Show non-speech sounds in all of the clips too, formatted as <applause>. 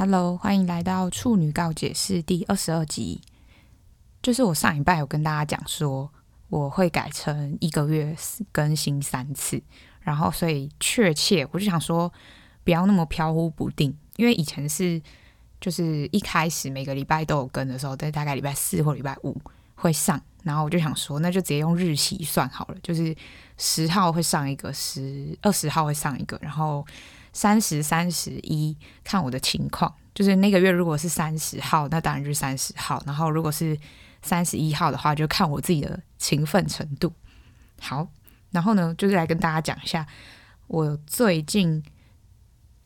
Hello，欢迎来到处女告解室第二十二集。就是我上礼拜有跟大家讲说，我会改成一个月更新三次，然后所以确切我就想说，不要那么飘忽不定，因为以前是就是一开始每个礼拜都有更的时候，在大概礼拜四或礼拜五会上，然后我就想说，那就直接用日期算好了，就是十号会上一个，十二十号会上一个，然后。三十、三十一，看我的情况，就是那个月如果是三十号，那当然就是三十号。然后如果是三十一号的话，就看我自己的勤奋程度。好，然后呢，就是来跟大家讲一下，我最近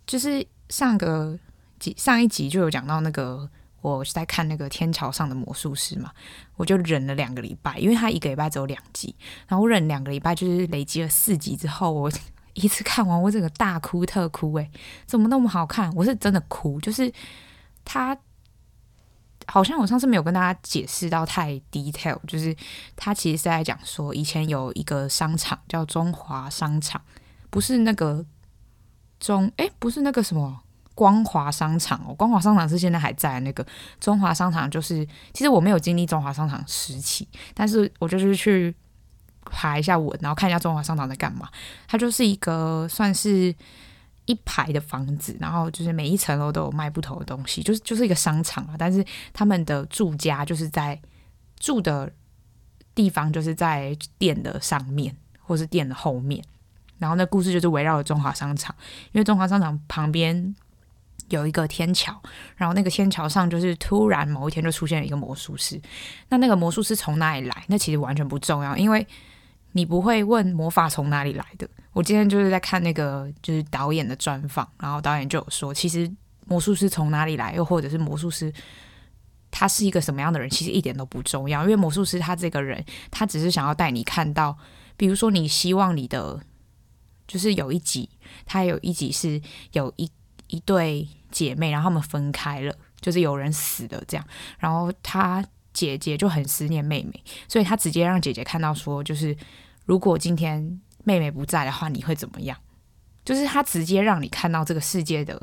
就是上个几上一集就有讲到那个，我是在看那个《天桥上的魔术师》嘛，我就忍了两个礼拜，因为他一个礼拜只有两集，然后我忍两个礼拜，就是累积了四集之后，我。一次看完，我整个大哭特哭，诶，怎么那么好看？我是真的哭，就是他好像我上次没有跟大家解释到太 detail，就是他其实是在讲说，以前有一个商场叫中华商场，不是那个中，诶，不是那个什么光华商场哦，光华商场是现在还在那个中华商场，就是其实我没有经历中华商场时期，但是我就是去。爬一下文，然后看一下中华商场在干嘛。它就是一个算是一排的房子，然后就是每一层楼都有卖不同的东西，就是就是一个商场啊。但是他们的住家就是在住的地方，就是在店的上面或是店的后面。然后那故事就是围绕着中华商场，因为中华商场旁边有一个天桥，然后那个天桥上就是突然某一天就出现了一个魔术师。那那个魔术师从哪里来？那其实完全不重要，因为你不会问魔法从哪里来的。我今天就是在看那个就是导演的专访，然后导演就有说，其实魔术师从哪里来，又或者是魔术师他是一个什么样的人，其实一点都不重要。因为魔术师他这个人，他只是想要带你看到，比如说你希望你的就是有一集，他有一集是有一一对姐妹，然后他们分开了，就是有人死了这样，然后他。姐姐就很思念妹妹，所以他直接让姐姐看到说，就是如果今天妹妹不在的话，你会怎么样？就是他直接让你看到这个世界的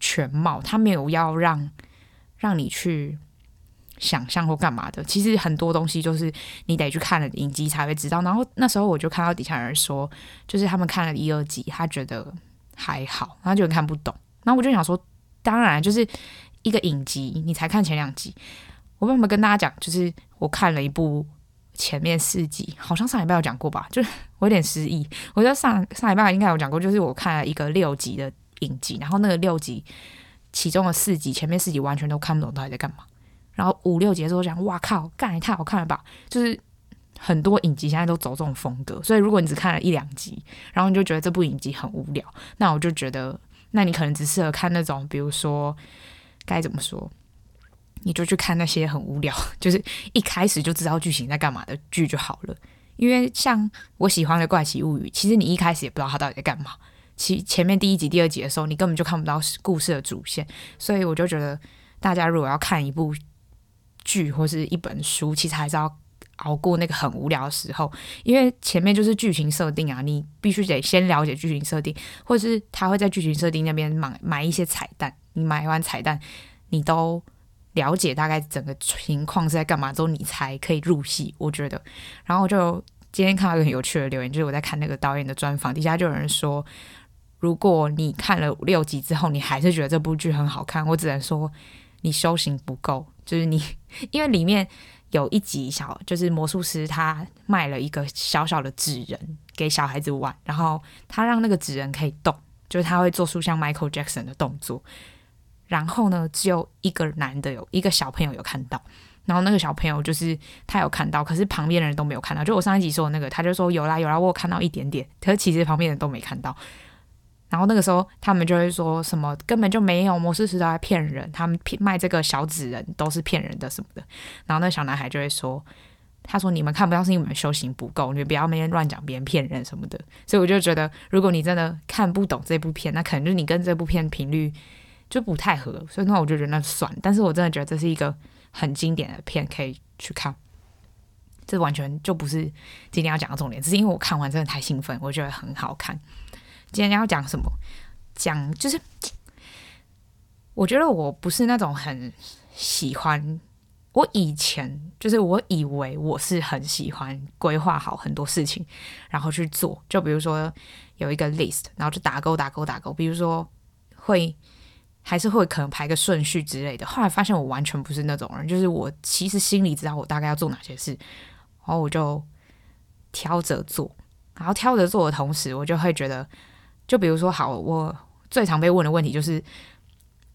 全貌，他没有要让让你去想象或干嘛的。其实很多东西就是你得去看了影集才会知道。然后那时候我就看到底下人说，就是他们看了一二集，他觉得还好，他就看不懂。然后我就想说，当然就是一个影集，你才看前两集。我为什么跟大家讲？就是我看了一部前面四集，好像上礼拜有讲过吧？就是 <laughs> 我有点失忆。我觉得上上礼拜应该有讲过，就是我看了一个六集的影集，然后那个六集其中的四集前面四集完全都看不懂到底在干嘛。然后五六集的时候讲，哇靠，干也太好看了吧！就是很多影集现在都走这种风格，所以如果你只看了一两集，然后你就觉得这部影集很无聊，那我就觉得，那你可能只适合看那种，比如说该怎么说？你就去看那些很无聊，就是一开始就知道剧情在干嘛的剧就好了。因为像我喜欢的《怪奇物语》，其实你一开始也不知道它到底在干嘛。其前面第一集、第二集的时候，你根本就看不到故事的主线。所以我就觉得，大家如果要看一部剧或是一本书，其实还是要熬过那个很无聊的时候。因为前面就是剧情设定啊，你必须得先了解剧情设定，或是他会在剧情设定那边买买一些彩蛋。你买完彩蛋，你都。了解大概整个情况是在干嘛之后，你才可以入戏。我觉得，然后就今天看到一个很有趣的留言，就是我在看那个导演的专访，底下就有人说，如果你看了六集之后，你还是觉得这部剧很好看，我只能说你修行不够。就是你，<laughs> 因为里面有一集小，就是魔术师他卖了一个小小的纸人给小孩子玩，然后他让那个纸人可以动，就是他会做出像 Michael Jackson 的动作。然后呢，只有一个男的有一个小朋友有看到，然后那个小朋友就是他有看到，可是旁边的人都没有看到。就我上一集说的那个，他就说有啦有啦，我有看到一点点，可是其实旁边人都没看到。然后那个时候他们就会说什么根本就没有，魔术师都在骗人，他们骗卖这个小纸人都是骗人的什么的。然后那个小男孩就会说，他说你们看不到是因为你们修行不够，你们不要每天乱讲别人骗人什么的。所以我就觉得，如果你真的看不懂这部片，那可能就是你跟这部片频率。就不太合，所以那我就觉得那算。但是我真的觉得这是一个很经典的片，可以去看。这完全就不是今天要讲的重点，只是因为我看完真的太兴奋，我觉得很好看。今天要讲什么？讲就是我觉得我不是那种很喜欢。我以前就是我以为我是很喜欢规划好很多事情，然后去做。就比如说有一个 list，然后就打勾打勾打勾。比如说会还是会可能排个顺序之类的。后来发现我完全不是那种人，就是我其实心里知道我大概要做哪些事，然后我就挑着做。然后挑着做的同时，我就会觉得，就比如说好，我最常被问的问题就是，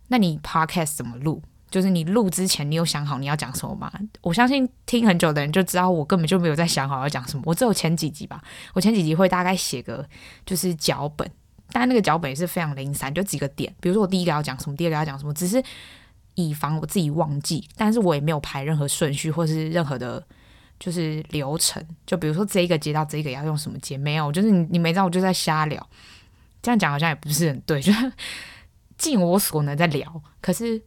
那你 podcast 怎么录？就是你录之前，你有想好你要讲什么吗？我相信听很久的人就知道，我根本就没有在想好要讲什么。我只有前几集吧，我前几集会大概写个就是脚本，但那个脚本也是非常零散，就几个点。比如说我第一个要讲什么，第二个要讲什么，只是以防我自己忘记。但是我也没有排任何顺序或是任何的，就是流程。就比如说这一个接到这一个要用什么接，没有，就是你你没知道，我就在瞎聊。这样讲好像也不是很对，就是尽我所能在聊，可是。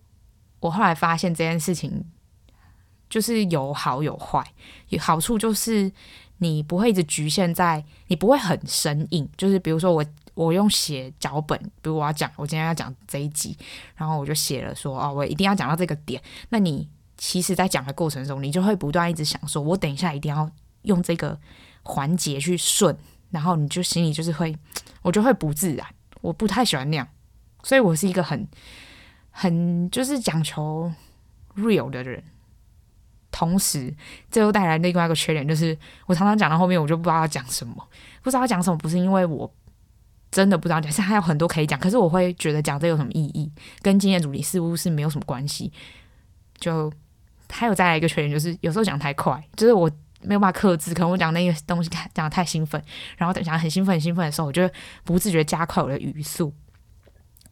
我后来发现这件事情就是有好有坏，有好处就是你不会一直局限在，你不会很生硬。就是比如说我我用写脚本，比如我要讲我今天要讲这一集，然后我就写了说哦，我一定要讲到这个点。那你其实，在讲的过程中，你就会不断一直想说，我等一下一定要用这个环节去顺，然后你就心里就是会，我就会不自然。我不太喜欢那样，所以我是一个很。很就是讲求 real 的人，同时这又带来另外一个缺点，就是我常常讲到后面，我就不知道要讲什么，不知道要讲什么，不是因为我真的不知道讲，是还有很多可以讲，可是我会觉得讲这有什么意义，跟今天主题似乎是没有什么关系。就还有再来一个缺点，就是有时候讲太快，就是我没有办法克制，可能我讲那个东西讲得太兴奋，然后等讲很兴奋很兴奋的时候，我就不自觉加快我的语速。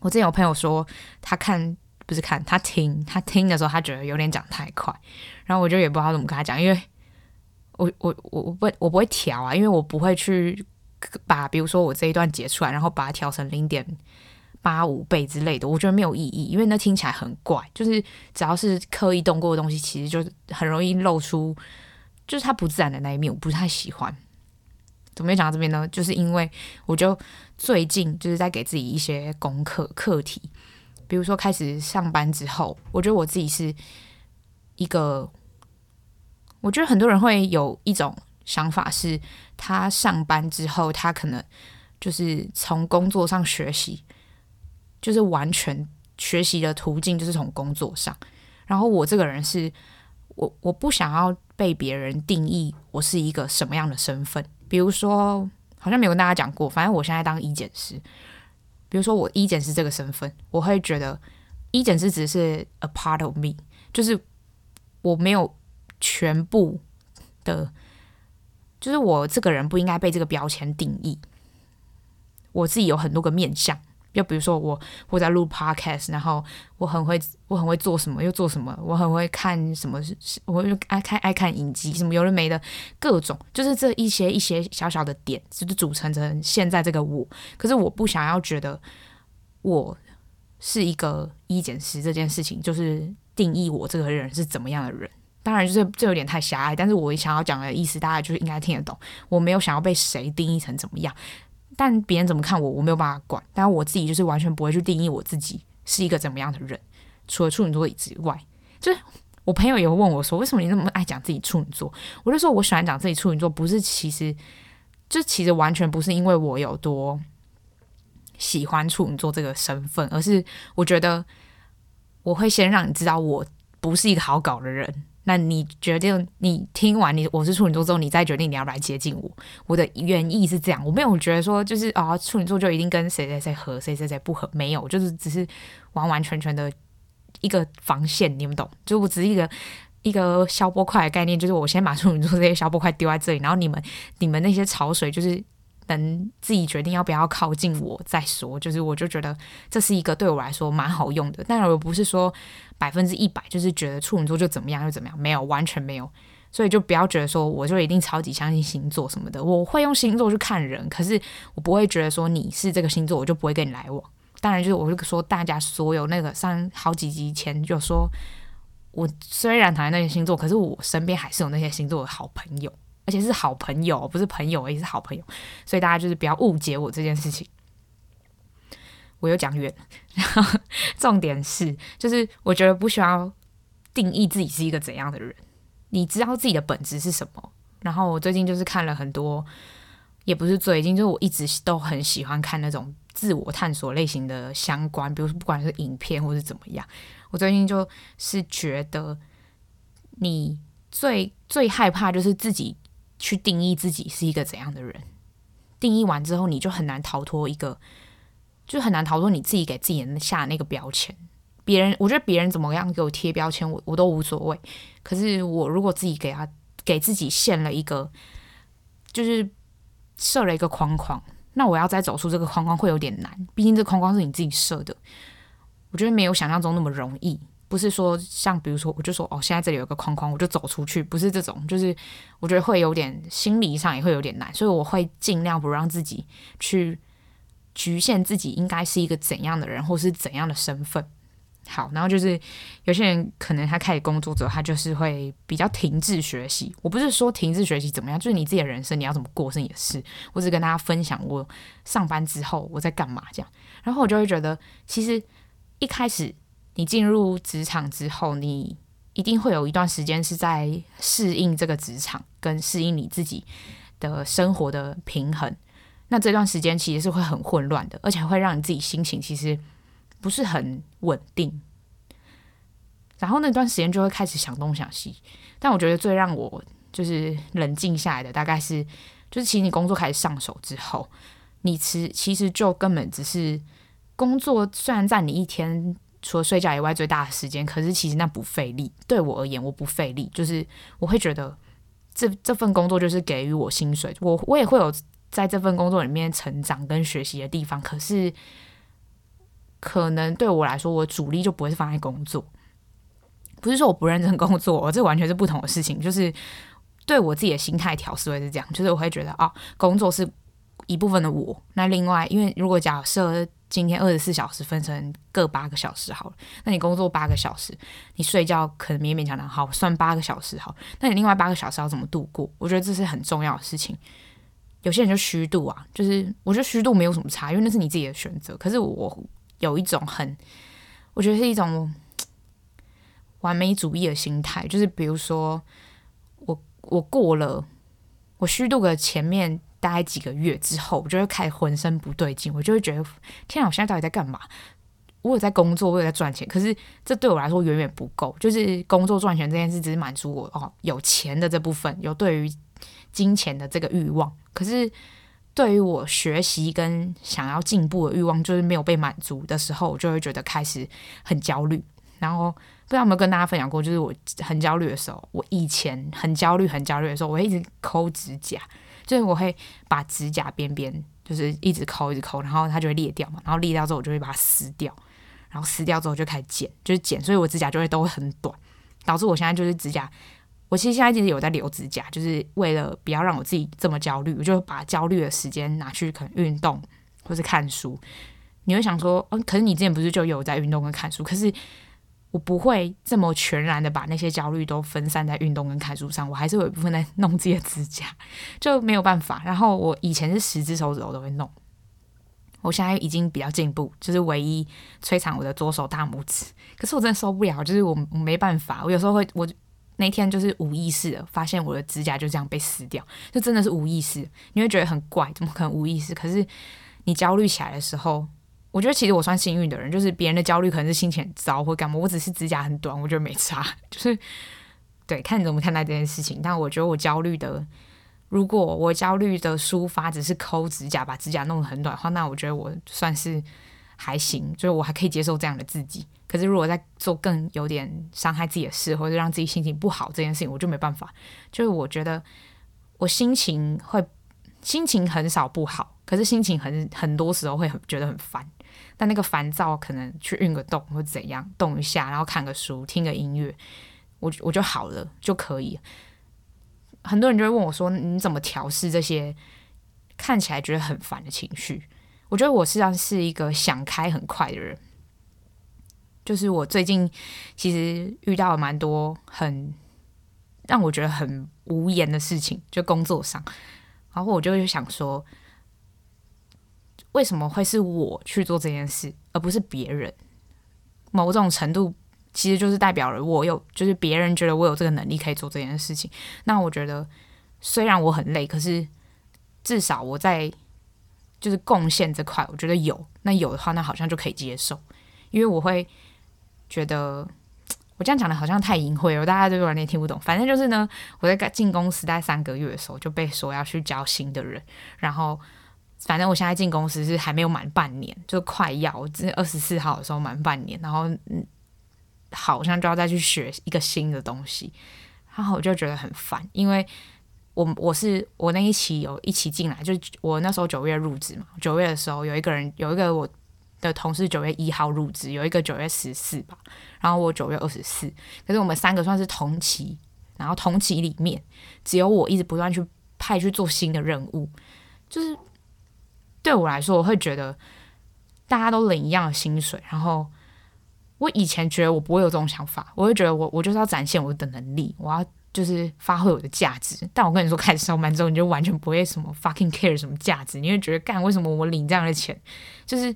我之前有朋友说，他看不是看他听，他听的时候，他觉得有点讲太快，然后我就也不知道怎么跟他讲，因为我我我我不我不会调啊，因为我不会去把比如说我这一段截出来，然后把它调成零点八五倍之类的，我觉得没有意义，因为那听起来很怪，就是只要是刻意动过的东西，其实就很容易露出就是它不自然的那一面，我不太喜欢。怎么没讲到这边呢？就是因为我就最近就是在给自己一些功课课题，比如说开始上班之后，我觉得我自己是一个，我觉得很多人会有一种想法是，他上班之后，他可能就是从工作上学习，就是完全学习的途径就是从工作上。然后我这个人是，我我不想要被别人定义我是一个什么样的身份。比如说，好像没有跟大家讲过，反正我现在当医检师。比如说，我医检师这个身份，我会觉得医检师只是 a part of me，就是我没有全部的，就是我这个人不应该被这个标签定义。我自己有很多个面向。就比如说我我在录 podcast，然后我很会我很会做什么又做什么，我很会看什么，是我就爱看爱看影集什么有的没的各种，就是这一些一些小小的点，就是组成成现在这个我。可是我不想要觉得我是一个一减十这件事情，就是定义我这个人是怎么样的人。当然就是这有点太狭隘，但是我想要讲的意思，大家就是应该听得懂。我没有想要被谁定义成怎么样。但别人怎么看我，我没有办法管。但我自己就是完全不会去定义我自己是一个怎么样的人。除了处女座之外，就是我朋友也会问我说：“为什么你那么爱讲自己处女座？”我就说：“我喜欢讲自己处女座，不是其实就其实完全不是因为我有多喜欢处女座这个身份，而是我觉得我会先让你知道我不是一个好搞的人。”那你决定，你听完你我是处女座之后，你再决定你要不来接近我。我的原意是这样，我没有觉得说就是啊、处女座就一定跟谁谁谁合，谁谁谁不合，没有，就是只是完完全全的一个防线，你们懂？就我只是一个一个消波块的概念，就是我先把处女座这些消波块丢在这里，然后你们你们那些潮水就是。能自己决定要不要靠近我再说，就是我就觉得这是一个对我来说蛮好用的，但我不是说百分之一百就是觉得处女座就怎么样就怎么样，没有，完全没有，所以就不要觉得说我就一定超级相信星座什么的，我会用星座去看人，可是我不会觉得说你是这个星座我就不会跟你来往。当然就是我就说大家所有那个上好几集前就说，我虽然讨厌那些星座，可是我身边还是有那些星座的好朋友。而且是好朋友，不是朋友，而是好朋友，所以大家就是不要误解我这件事情。我又讲远了。然 <laughs> 后重点是，就是我觉得不需要定义自己是一个怎样的人，你知道自己的本质是什么。然后我最近就是看了很多，也不是最近，就是我一直都很喜欢看那种自我探索类型的相关，比如说不管是影片或是怎么样。我最近就是觉得，你最最害怕就是自己去定义自己是一个怎样的人，定义完之后，你就很难逃脱一个。就很难逃脱你自己给自己下那个标签。别人，我觉得别人怎么样给我贴标签，我我都无所谓。可是我如果自己给他给自己限了一个，就是设了一个框框，那我要再走出这个框框会有点难。毕竟这框框是你自己设的，我觉得没有想象中那么容易。不是说像比如说，我就说哦，现在这里有一个框框，我就走出去，不是这种。就是我觉得会有点心理上也会有点难，所以我会尽量不让自己去。局限自己应该是一个怎样的人，或是怎样的身份。好，然后就是有些人可能他开始工作之后，他就是会比较停滞学习。我不是说停滞学习怎么样，就是你自己的人生你要怎么过是你的事。我只跟大家分享我上班之后我在干嘛这样。然后我就会觉得，其实一开始你进入职场之后，你一定会有一段时间是在适应这个职场，跟适应你自己的生活的平衡。那这段时间其实是会很混乱的，而且会让你自己心情其实不是很稳定。然后那段时间就会开始想东想西。但我觉得最让我就是冷静下来的，大概是就是其实你工作开始上手之后，你其其实就根本只是工作，虽然占你一天除了睡觉以外最大的时间，可是其实那不费力。对我而言，我不费力，就是我会觉得这这份工作就是给予我薪水，我我也会有。在这份工作里面成长跟学习的地方，可是可能对我来说，我主力就不会是放在工作。不是说我不认真工作，这完全是不同的事情。就是对我自己的心态调试会是这样，就是我会觉得啊，工作是一部分的我。那另外，因为如果假设今天二十四小时分成各八个小时好了，那你工作八个小时，你睡觉可能勉勉强强好算八个小时好，那你另外八个小时要怎么度过？我觉得这是很重要的事情。有些人就虚度啊，就是我觉得虚度没有什么差，因为那是你自己的选择。可是我有一种很，我觉得是一种完美主义的心态，就是比如说我我过了我虚度个前面待几个月之后，我就会开始浑身不对劲，我就会觉得天啊，我现在到底在干嘛？我有在工作，我有在赚钱，可是这对我来说远远不够。就是工作赚钱这件事，只是满足我哦有钱的这部分，有对于。金钱的这个欲望，可是对于我学习跟想要进步的欲望，就是没有被满足的时候，我就会觉得开始很焦虑。然后不知道有没有跟大家分享过，就是我很焦虑的时候，我以前很焦虑、很焦虑的时候，我会一直抠指甲，就是我会把指甲边边就是一直抠、一直抠，然后它就会裂掉嘛。然后裂掉之后，我就会把它撕掉，然后撕掉之后就开始剪，就是剪，所以我指甲就会都会很短，导致我现在就是指甲。我其实现在其实有在留指甲，就是为了不要让我自己这么焦虑，我就把焦虑的时间拿去可能运动或是看书。你会想说，嗯，可是你之前不是就有在运动跟看书？可是我不会这么全然的把那些焦虑都分散在运动跟看书上，我还是有一部分在弄自己的指甲，<laughs> 就没有办法。然后我以前是十只手指头都会弄，我现在已经比较进步，就是唯一摧残我的左手大拇指。可是我真的受不了，就是我我没办法，我有时候会我。那天就是无意识的发现我的指甲就这样被撕掉，就真的是无意识。你会觉得很怪，怎么可能无意识？可是你焦虑起来的时候，我觉得其实我算幸运的人，就是别人的焦虑可能是心情很糟或干嘛，我只是指甲很短，我觉得没差。<laughs> 就是对，看你怎么看待这件事情。但我觉得我焦虑的，如果我焦虑的抒发只是抠指甲，把指甲弄得很短的话，那我觉得我算是还行，就是我还可以接受这样的自己。可是，如果在做更有点伤害自己的事，或者让自己心情不好这件事情，我就没办法。就是我觉得我心情会心情很少不好，可是心情很很多时候会很觉得很烦。但那个烦躁可能去运个动或怎样动一下，然后看个书、听个音乐，我我就好了就可以。很多人就会问我说：“你怎么调试这些看起来觉得很烦的情绪？”我觉得我实际上是一个想开很快的人。就是我最近其实遇到了蛮多很让我觉得很无言的事情，就工作上，然后我就会想说，为什么会是我去做这件事，而不是别人？某种程度其实就是代表了我有，就是别人觉得我有这个能力可以做这件事情。那我觉得虽然我很累，可是至少我在就是贡献这块，我觉得有。那有的话，那好像就可以接受，因为我会觉得。<tsk> 我这样讲的好像太隐晦了，大家都完全听不懂。反正就是呢，我在进公司待三个月的时候就被说要去教新的人，然后反正我现在进公司是还没有满半年，就快要，这二十四号的时候满半年，然后嗯，好像就要再去学一个新的东西，然后我就觉得很烦，因为我我是我那一期有一起进来，就我那时候九月入职嘛，九月的时候有一个人有一个我。的同事九月一号入职，有一个九月十四吧，然后我九月二十四，可是我们三个算是同期，然后同期里面只有我一直不断去派去做新的任务，就是对我来说，我会觉得大家都领一样的薪水，然后我以前觉得我不会有这种想法，我会觉得我我就是要展现我的能力，我要就是发挥我的价值，但我跟你说，开始上班之后，你就完全不会什么 fucking care 什么价值，你会觉得干为什么我领这样的钱，就是。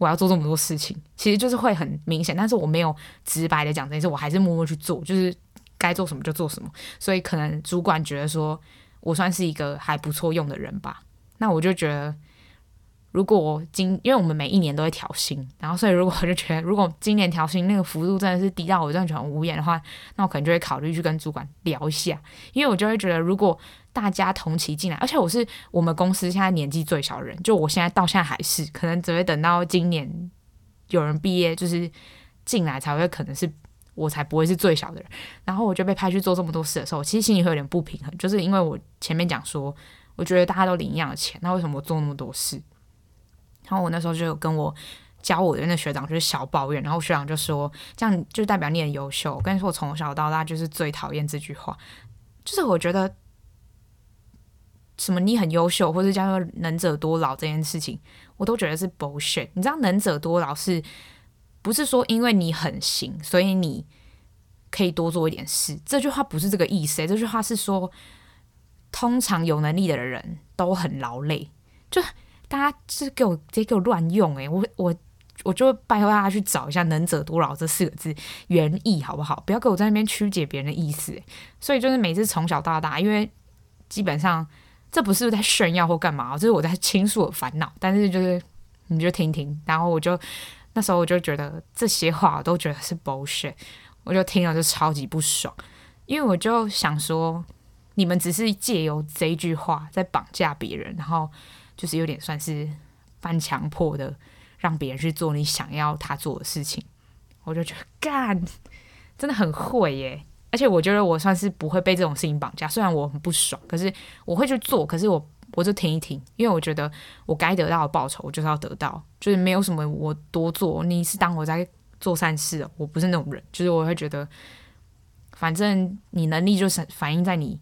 我要做这么多事情，其实就是会很明显，但是我没有直白的讲这件事，我还是默默去做，就是该做什么就做什么。所以可能主管觉得说我算是一个还不错用的人吧，那我就觉得，如果我今因为我们每一年都会调薪，然后所以如果我就觉得，如果今年调薪那个幅度真的是低到我真的觉得很无言的话，那我可能就会考虑去跟主管聊一下，因为我就会觉得如果。大家同期进来，而且我是我们公司现在年纪最小的人，就我现在到现在还是，可能只会等到今年有人毕业，就是进来才会可能是我才不会是最小的人。然后我就被派去做这么多事的时候，其实心里会有点不平衡，就是因为我前面讲说，我觉得大家都领一样的钱，那为什么我做那么多事？然后我那时候就有跟我教我的那学长就是小抱怨，然后学长就说，这样就代表你很优秀。我跟你说，我从小到大就是最讨厌这句话，就是我觉得。什么你很优秀，或者叫做能者多劳这件事情，我都觉得是 bullshit。你知道能者多劳是不是说因为你很行，所以你可以多做一点事？这句话不是这个意思。这句话是说，通常有能力的人都很劳累。就大家是给我直接给我乱用诶，我我我就拜托大家去找一下“能者多劳”这四个字原意好不好？不要给我在那边曲解别人的意思。所以就是每次从小到大，因为基本上。这不是在炫耀或干嘛，这是我在倾诉我烦恼。但是就是你就听听，然后我就那时候我就觉得这些话我都觉得是 bullshit，我就听了就超级不爽，因为我就想说，你们只是借由这句话在绑架别人，然后就是有点算是半强迫的让别人去做你想要他做的事情，我就觉得干真的很会耶。而且我觉得我算是不会被这种事情绑架，虽然我很不爽，可是我会去做。可是我我就停一停，因为我觉得我该得到的报酬，我就是要得到，就是没有什么我多做。你是当我在做善事，我不是那种人。就是我会觉得，反正你能力就是反映在你，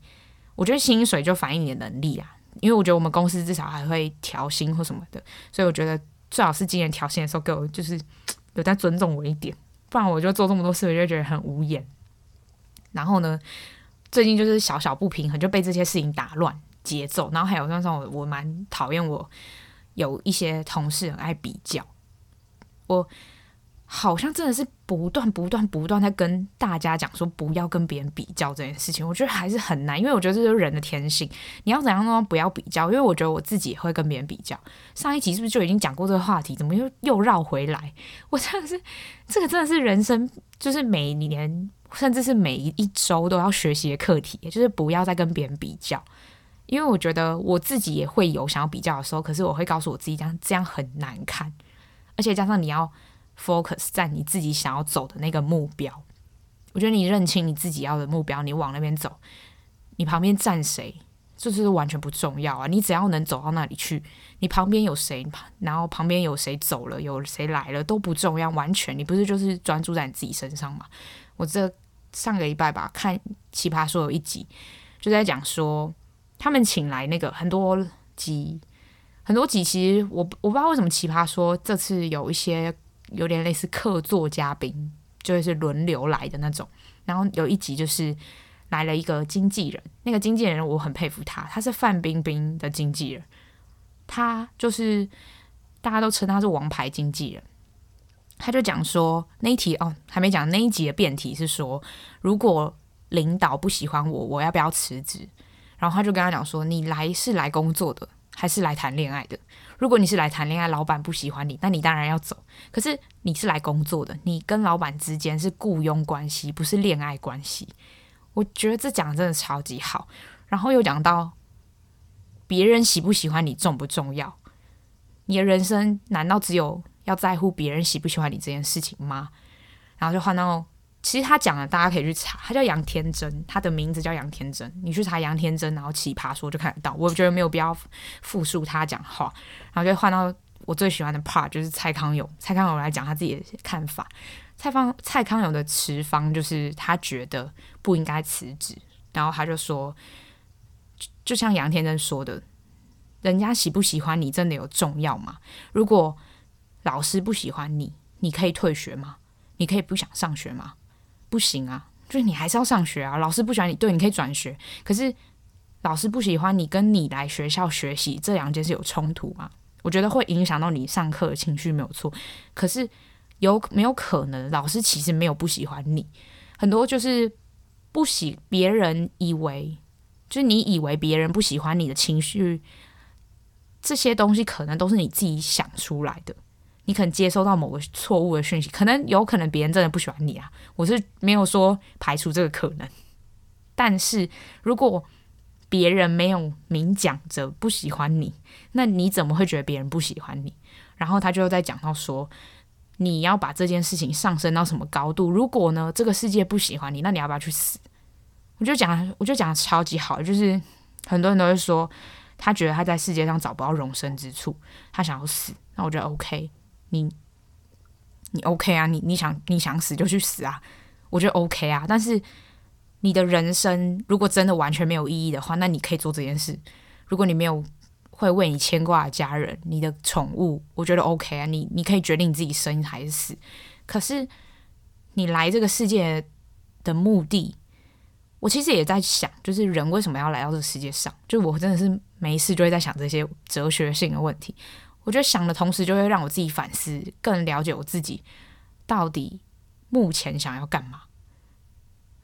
我觉得薪水就反映你的能力啊。因为我觉得我们公司至少还会调薪或什么的，所以我觉得最好是今年调薪的时候给我就是有在尊重我一点，不然我就做这么多事，我就觉得很无言。然后呢，最近就是小小不平衡，就被这些事情打乱节奏。然后还有那时候我我蛮讨厌我有一些同事很爱比较，我好像真的是不断不断不断在跟大家讲说不要跟别人比较这件事情。我觉得还是很难，因为我觉得这就是人的天性。你要怎样都不要比较，因为我觉得我自己也会跟别人比较。上一集是不是就已经讲过这个话题？怎么又又绕回来？我真的是这个真的是人生，就是每年。甚至是每一周都要学习的课题，就是不要再跟别人比较，因为我觉得我自己也会有想要比较的时候，可是我会告诉我自己，这样这样很难看，而且加上你要 focus 在你自己想要走的那个目标。我觉得你认清你自己要的目标，你往那边走，你旁边站谁，这是完全不重要啊！你只要能走到那里去，你旁边有谁，然后旁边有谁走了，有谁来了都不重要，完全你不是就是专注在你自己身上嘛？我这上个礼拜吧，看《奇葩说》有一集，就在讲说他们请来那个很多集，很多集。其实我我不知道为什么《奇葩说》这次有一些有点类似客座嘉宾，就是轮流来的那种。然后有一集就是来了一个经纪人，那个经纪人我很佩服他，他是范冰冰的经纪人，他就是大家都称他是王牌经纪人。他就讲说那一题哦，还没讲那一集的辩题是说，如果领导不喜欢我，我要不要辞职？然后他就跟他讲说，你来是来工作的，还是来谈恋爱的？如果你是来谈恋爱，老板不喜欢你，那你当然要走。可是你是来工作的，你跟老板之间是雇佣关系，不是恋爱关系。我觉得这讲的真的超级好。然后又讲到别人喜不喜欢你重不重要？你的人生难道只有？要在乎别人喜不喜欢你这件事情吗？然后就换到，其实他讲的，大家可以去查，他叫杨天真，他的名字叫杨天真，你去查杨天真，然后奇葩说就看得到。我觉得没有必要复述他讲话，然后就换到我最喜欢的 part，就是蔡康永，蔡康永来讲他自己的看法。蔡方蔡康永的持方就是他觉得不应该辞职，然后他就说，就像杨天真说的，人家喜不喜欢你真的有重要吗？如果老师不喜欢你，你可以退学吗？你可以不想上学吗？不行啊，就是你还是要上学啊。老师不喜欢你，对，你可以转学。可是老师不喜欢你，跟你来学校学习这两件事有冲突吗？我觉得会影响到你上课的情绪，没有错。可是有没有可能，老师其实没有不喜欢你？很多就是不喜别人以为，就是你以为别人不喜欢你的情绪，这些东西可能都是你自己想出来的。你可能接收到某个错误的讯息，可能有可能别人真的不喜欢你啊。我是没有说排除这个可能，但是如果别人没有明讲着不喜欢你，那你怎么会觉得别人不喜欢你？然后他就在讲到说，你要把这件事情上升到什么高度？如果呢，这个世界不喜欢你，那你要不要去死？我就讲，我就讲超级好，就是很多人都会说，他觉得他在世界上找不到容身之处，他想要死。那我觉得 OK。你你 OK 啊？你你想你想死就去死啊！我觉得 OK 啊。但是你的人生如果真的完全没有意义的话，那你可以做这件事。如果你没有会为你牵挂的家人、你的宠物，我觉得 OK 啊。你你可以决定你自己生还是死。可是你来这个世界的目的，我其实也在想，就是人为什么要来到这个世界上？就我真的是没事就会在想这些哲学性的问题。我觉得想的同时，就会让我自己反思，更了解我自己到底目前想要干嘛。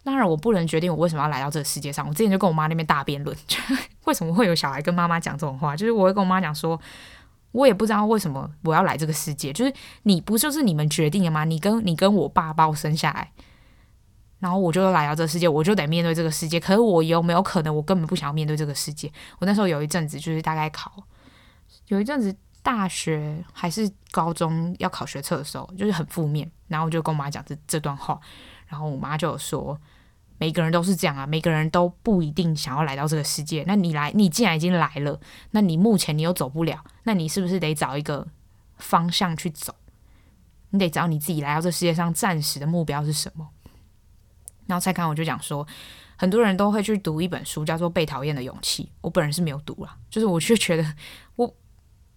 当然，我不能决定我为什么要来到这个世界上。我之前就跟我妈那边大辩论，<laughs> 就为什么会有小孩跟妈妈讲这种话？就是我会跟我妈讲说，我也不知道为什么我要来这个世界。就是你不就是你们决定的吗？你跟你跟我爸把我生下来，然后我就来到这个世界，我就得面对这个世界。可是我有没有可能，我根本不想要面对这个世界？我那时候有一阵子就是大概考，有一阵子。大学还是高中要考学测的时候，就是很负面，然后我就跟我妈讲这这段话，然后我妈就有说，每个人都是这样啊，每个人都不一定想要来到这个世界。那你来，你既然已经来了，那你目前你又走不了，那你是不是得找一个方向去走？你得找你自己来到这世界上暂时的目标是什么？然后再看，我就讲说，很多人都会去读一本书，叫做《被讨厌的勇气》，我本人是没有读啦，就是我就觉得我。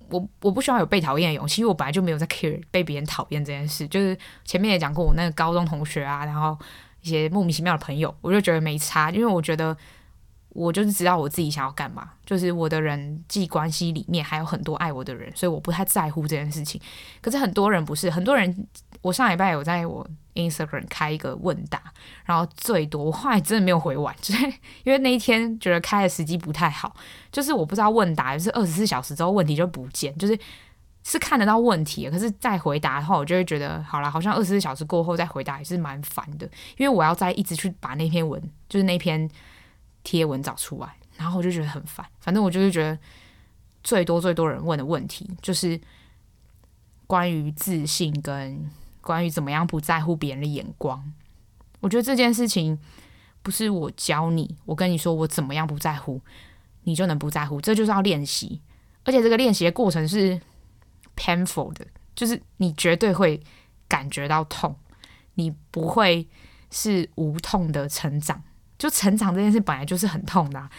我我不需要有被讨厌的勇气，因为我本来就没有在 care 被别人讨厌这件事。就是前面也讲过，我那个高中同学啊，然后一些莫名其妙的朋友，我就觉得没差，因为我觉得我就是知道我自己想要干嘛，就是我的人际关系里面还有很多爱我的人，所以我不太在乎这件事情。可是很多人不是，很多人，我上礼拜有在我 Instagram 开一个问答，然后最多我后来真的没有回完，<laughs> 就是因为那一天觉得开的时机不太好，就是我不知道问答就是二十四小时之后问题就不见，就是是看得到问题，可是再回答的话，我就会觉得好了，好像二十四小时过后再回答也是蛮烦的，因为我要再一直去把那篇文，就是那篇贴文找出来，然后我就觉得很烦。反正我就是觉得最多最多人问的问题就是关于自信跟。关于怎么样不在乎别人的眼光，我觉得这件事情不是我教你，我跟你说我怎么样不在乎，你就能不在乎，这就是要练习，而且这个练习的过程是 painful 的，就是你绝对会感觉到痛，你不会是无痛的成长，就成长这件事本来就是很痛的，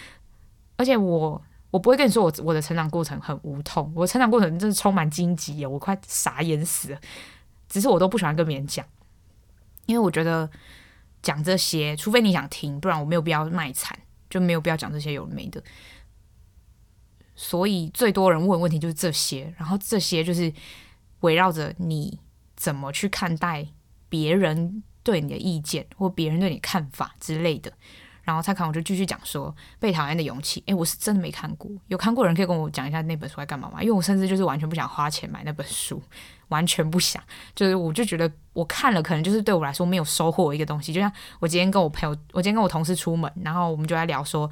而且我我不会跟你说我我的成长过程很无痛，我成长过程真是充满荆棘，我快傻眼死了。只是我都不喜欢跟别人讲，因为我觉得讲这些，除非你想听，不然我没有必要卖惨，就没有必要讲这些有没的。所以最多人问问题就是这些，然后这些就是围绕着你怎么去看待别人对你的意见或别人对你看法之类的。然后他看我就继续讲说《被讨厌的勇气》，诶，我是真的没看过，有看过人可以跟我讲一下那本书在干嘛吗？因为我甚至就是完全不想花钱买那本书，完全不想，就是我就觉得我看了可能就是对我来说没有收获一个东西。就像我今天跟我朋友，我今天跟我同事出门，然后我们就在聊说，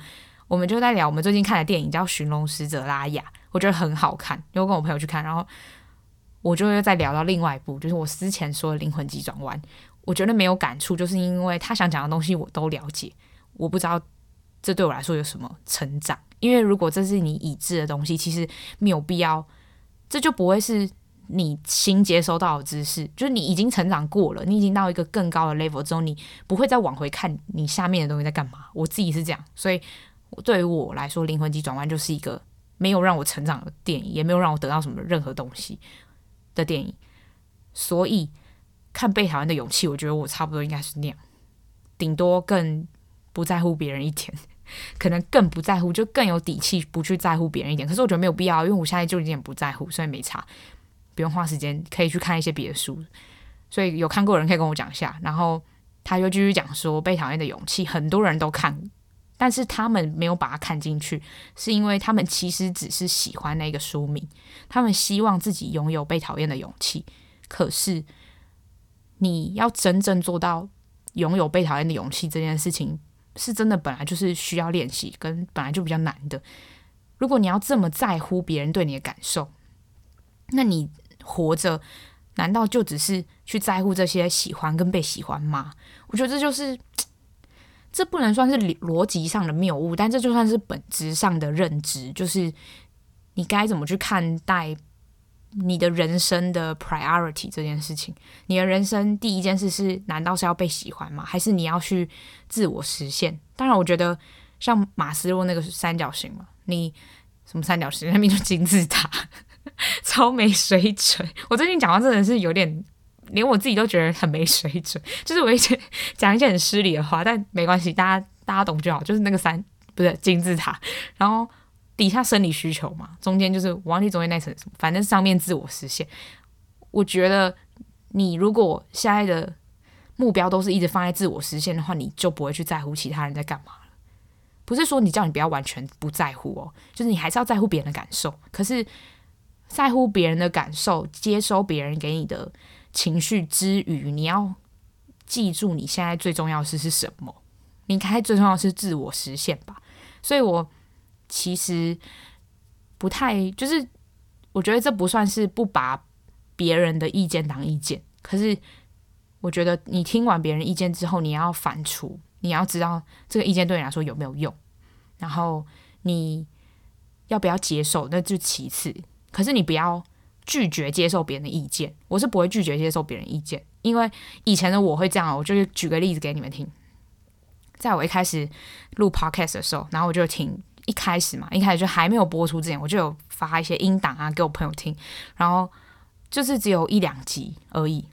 我们就在聊我们最近看的电影叫《寻龙使者拉雅》，我觉得很好看，因为跟我朋友去看，然后我就又再聊到另外一部，就是我之前说的《灵魂急转弯》，我觉得没有感触，就是因为他想讲的东西我都了解。我不知道这对我来说有什么成长，因为如果这是你已知的东西，其实没有必要，这就不会是你新接收到的知识，就是你已经成长过了，你已经到一个更高的 level 之后，你不会再往回看你下面的东西在干嘛。我自己是这样，所以对于我来说，《灵魂急转弯》就是一个没有让我成长的电影，也没有让我得到什么任何东西的电影。所以看《被讨厌的勇气》，我觉得我差不多应该是那样，顶多更。不在乎别人一点，可能更不在乎，就更有底气不去在乎别人一点。可是我觉得没有必要，因为我现在就有点不在乎，所以没差，不用花时间，可以去看一些别的书。所以有看过的人可以跟我讲一下。然后他就继续讲说，《被讨厌的勇气》很多人都看，但是他们没有把它看进去，是因为他们其实只是喜欢那个书名，他们希望自己拥有被讨厌的勇气。可是你要真正做到拥有被讨厌的勇气这件事情。是真的，本来就是需要练习，跟本来就比较难的。如果你要这么在乎别人对你的感受，那你活着难道就只是去在乎这些喜欢跟被喜欢吗？我觉得这就是，这不能算是逻辑上的谬误，但 <tsk> 这就算是本质上的认知，就是你该怎么去看待。你的人生的 priority 这件事情，你的人生第一件事是，难道是要被喜欢吗？还是你要去自我实现？当然，我觉得像马斯洛那个三角形嘛，你什么三角形？那边就金字塔，<laughs> 超没水准。我最近讲话真的是有点，连我自己都觉得很没水准。就是我一直讲一些很失礼的话，但没关系，大家大家懂就好。就是那个三不是金字塔，然后。底下生理需求嘛，中间就是我忘记中间那层，反正上面自我实现。我觉得你如果现在的目标都是一直放在自我实现的话，你就不会去在乎其他人在干嘛了。不是说你叫你不要完全不在乎哦，就是你还是要在乎别人的感受。可是在乎别人的感受，接收别人给你的情绪之余，你要记住你现在最重要的事是什么？你应该最重要是自我实现吧。所以我。其实不太，就是我觉得这不算是不把别人的意见当意见。可是我觉得你听完别人意见之后，你要反刍，你要知道这个意见对你来说有没有用，然后你要不要接受，那就其次。可是你不要拒绝接受别人的意见。我是不会拒绝接受别人意见，因为以前的我会这样。我就举个例子给你们听，在我一开始录 podcast 的时候，然后我就听。一开始嘛，一开始就还没有播出之前，我就有发一些音档啊给我朋友听，然后就是只有一两集而已。